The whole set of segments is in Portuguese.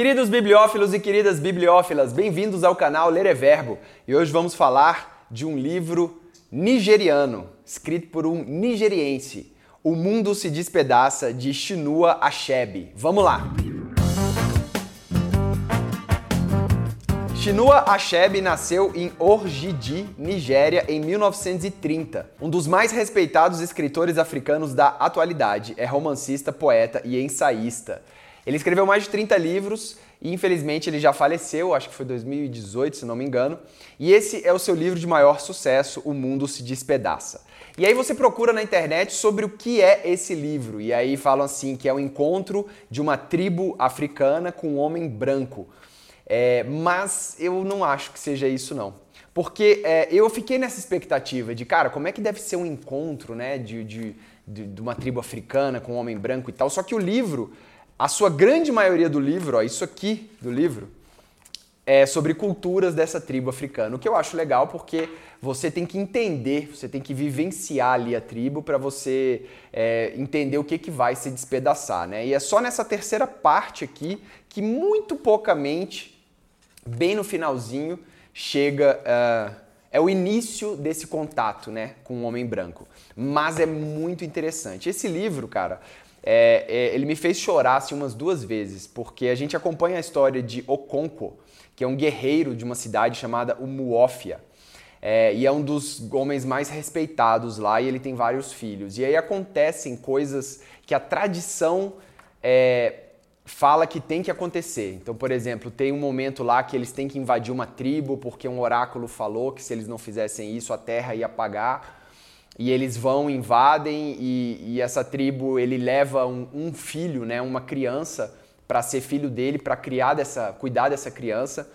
Queridos bibliófilos e queridas bibliófilas, bem-vindos ao canal Ler é Verbo. E hoje vamos falar de um livro nigeriano, escrito por um nigeriense. O Mundo se Despedaça, de Chinua Achebe. Vamos lá! Chinua Achebe nasceu em Orjidi, Nigéria, em 1930. Um dos mais respeitados escritores africanos da atualidade, é romancista, poeta e ensaísta. Ele escreveu mais de 30 livros e infelizmente ele já faleceu, acho que foi 2018, se não me engano. E esse é o seu livro de maior sucesso, O Mundo se Despedaça. E aí você procura na internet sobre o que é esse livro. E aí falam assim que é o encontro de uma tribo africana com um homem branco. É, mas eu não acho que seja isso não. Porque é, eu fiquei nessa expectativa de, cara, como é que deve ser um encontro né, de, de, de, de uma tribo africana com um homem branco e tal. Só que o livro a sua grande maioria do livro, ó, isso aqui do livro, é sobre culturas dessa tribo africana. O que eu acho legal porque você tem que entender, você tem que vivenciar ali a tribo para você é, entender o que, que vai se despedaçar, né? E é só nessa terceira parte aqui que muito poucamente, bem no finalzinho, chega. Uh, é o início desse contato, né, com o homem branco. Mas é muito interessante. Esse livro, cara, é, é, ele me fez chorar assim, umas duas vezes, porque a gente acompanha a história de Okonkwo, que é um guerreiro de uma cidade chamada Umuofia. É, e é um dos homens mais respeitados lá e ele tem vários filhos. E aí acontecem coisas que a tradição é, fala que tem que acontecer. Então, por exemplo, tem um momento lá que eles têm que invadir uma tribo porque um oráculo falou que se eles não fizessem isso a terra ia apagar e eles vão, invadem e, e essa tribo ele leva um, um filho, né, uma criança para ser filho dele, para criar dessa, cuidar dessa criança.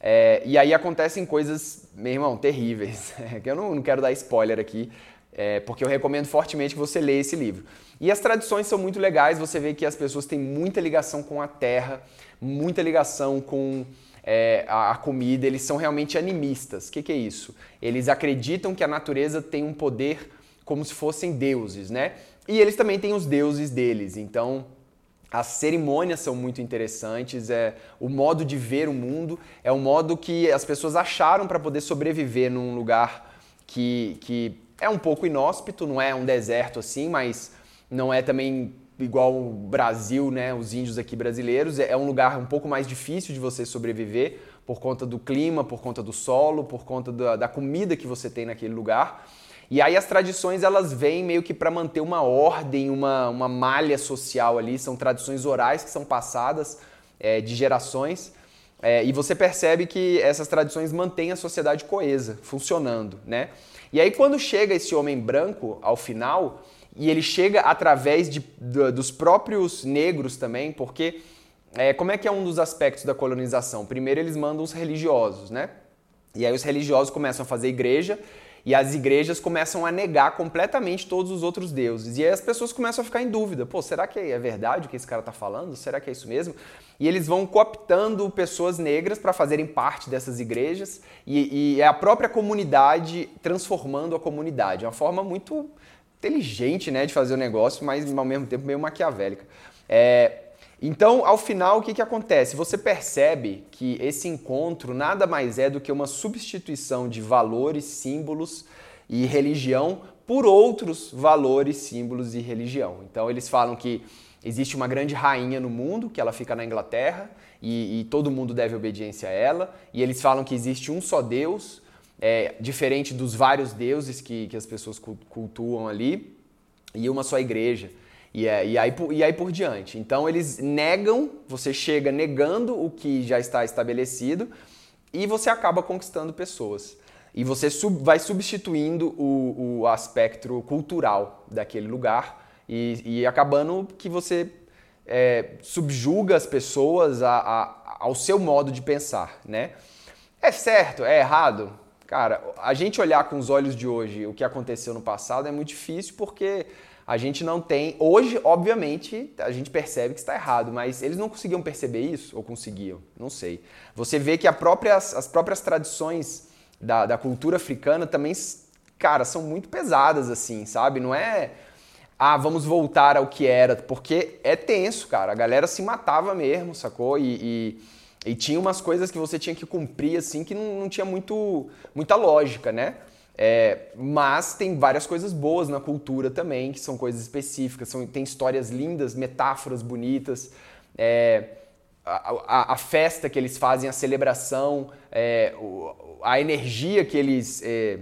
É, e aí acontecem coisas, meu irmão, terríveis. eu não, não quero dar spoiler aqui, é, porque eu recomendo fortemente que você leia esse livro. E as tradições são muito legais, você vê que as pessoas têm muita ligação com a terra, muita ligação com é, a, a, comida, eles são realmente animistas. O que, que é isso? Eles acreditam que a natureza tem um poder como se fossem deuses, né? E eles também têm os deuses deles. Então, as cerimônias são muito interessantes, é o modo de ver o mundo, é o modo que as pessoas acharam para poder sobreviver num lugar que, que é um pouco inóspito, não é um deserto assim, mas não é também igual o Brasil, né, os índios aqui brasileiros, é, é um lugar um pouco mais difícil de você sobreviver por conta do clima, por conta do solo, por conta da, da comida que você tem naquele lugar. E aí as tradições elas vêm meio que para manter uma ordem, uma, uma malha social ali, são tradições orais que são passadas é, de gerações. É, e você percebe que essas tradições mantêm a sociedade coesa, funcionando, né? E aí quando chega esse homem branco ao final, e ele chega através de, dos próprios negros também, porque é, como é que é um dos aspectos da colonização? Primeiro eles mandam os religiosos, né? E aí os religiosos começam a fazer igreja e as igrejas começam a negar completamente todos os outros deuses. E aí as pessoas começam a ficar em dúvida: pô, será que é verdade o que esse cara está falando? Será que é isso mesmo? E eles vão cooptando pessoas negras para fazerem parte dessas igrejas e, e é a própria comunidade transformando a comunidade. É uma forma muito inteligente né, de fazer o negócio, mas ao mesmo tempo meio maquiavélica. É, então, ao final, o que, que acontece? Você percebe que esse encontro nada mais é do que uma substituição de valores, símbolos e religião por outros valores, símbolos e religião. Então, eles falam que existe uma grande rainha no mundo, que ela fica na Inglaterra, e, e todo mundo deve obediência a ela. E eles falam que existe um só Deus, é, diferente dos vários deuses que, que as pessoas cultuam ali, e uma só igreja. E, é, e, aí, e aí por diante. Então eles negam, você chega negando o que já está estabelecido e você acaba conquistando pessoas. E você sub, vai substituindo o, o aspecto cultural daquele lugar e, e acabando que você é, subjuga as pessoas a, a, ao seu modo de pensar, né? É certo? É errado? Cara, a gente olhar com os olhos de hoje o que aconteceu no passado é muito difícil porque a gente não tem. Hoje, obviamente, a gente percebe que está errado, mas eles não conseguiam perceber isso? Ou conseguiam? Não sei. Você vê que própria, as próprias tradições da, da cultura africana também, cara, são muito pesadas, assim, sabe? Não é. ah, vamos voltar ao que era, porque é tenso, cara. A galera se matava mesmo, sacou? E, e, e tinha umas coisas que você tinha que cumprir, assim, que não, não tinha muito, muita lógica, né? É, mas tem várias coisas boas na cultura também, que são coisas específicas, são, tem histórias lindas, metáforas bonitas. É, a, a, a, festa que eles fazem, a celebração, é, a energia que eles, é,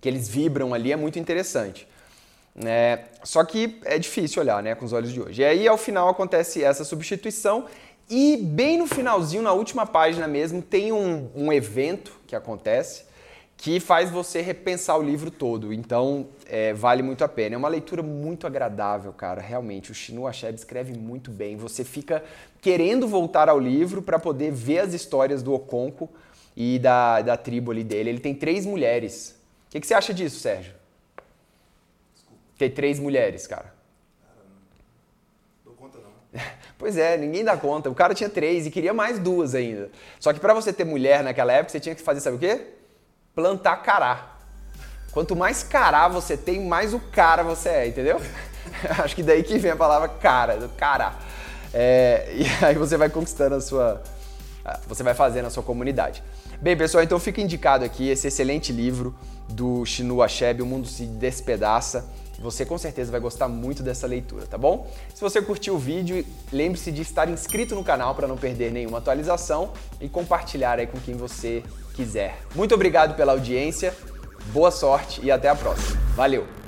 que eles vibram ali é muito interessante. É, só que é difícil olhar né, com os olhos de hoje. E aí, ao final, acontece essa substituição. E bem no finalzinho, na última página mesmo, tem um, um evento que acontece que faz você repensar o livro todo. Então, é, vale muito a pena. É uma leitura muito agradável, cara. Realmente, o Chinua Achebe escreve muito bem. Você fica querendo voltar ao livro para poder ver as histórias do Oconco e da, da tribo ali dele. Ele tem três mulheres. O que, que você acha disso, Sérgio? Ter três mulheres, cara. Dou conta não. Pois é, ninguém dá conta. O cara tinha três e queria mais duas ainda. Só que para você ter mulher naquela época, você tinha que fazer, sabe o quê? Plantar cará. Quanto mais cará você tem, mais o cara você é, entendeu? Acho que daí que vem a palavra cara, do cará. É, e aí você vai conquistando a sua. Você vai fazendo a sua comunidade. Bem, pessoal, então fica indicado aqui esse excelente livro do Chinua Achebe, O Mundo se Despedaça. Você com certeza vai gostar muito dessa leitura, tá bom? Se você curtiu o vídeo, lembre-se de estar inscrito no canal para não perder nenhuma atualização e compartilhar aí com quem você quiser. Muito obrigado pela audiência, boa sorte e até a próxima. Valeu!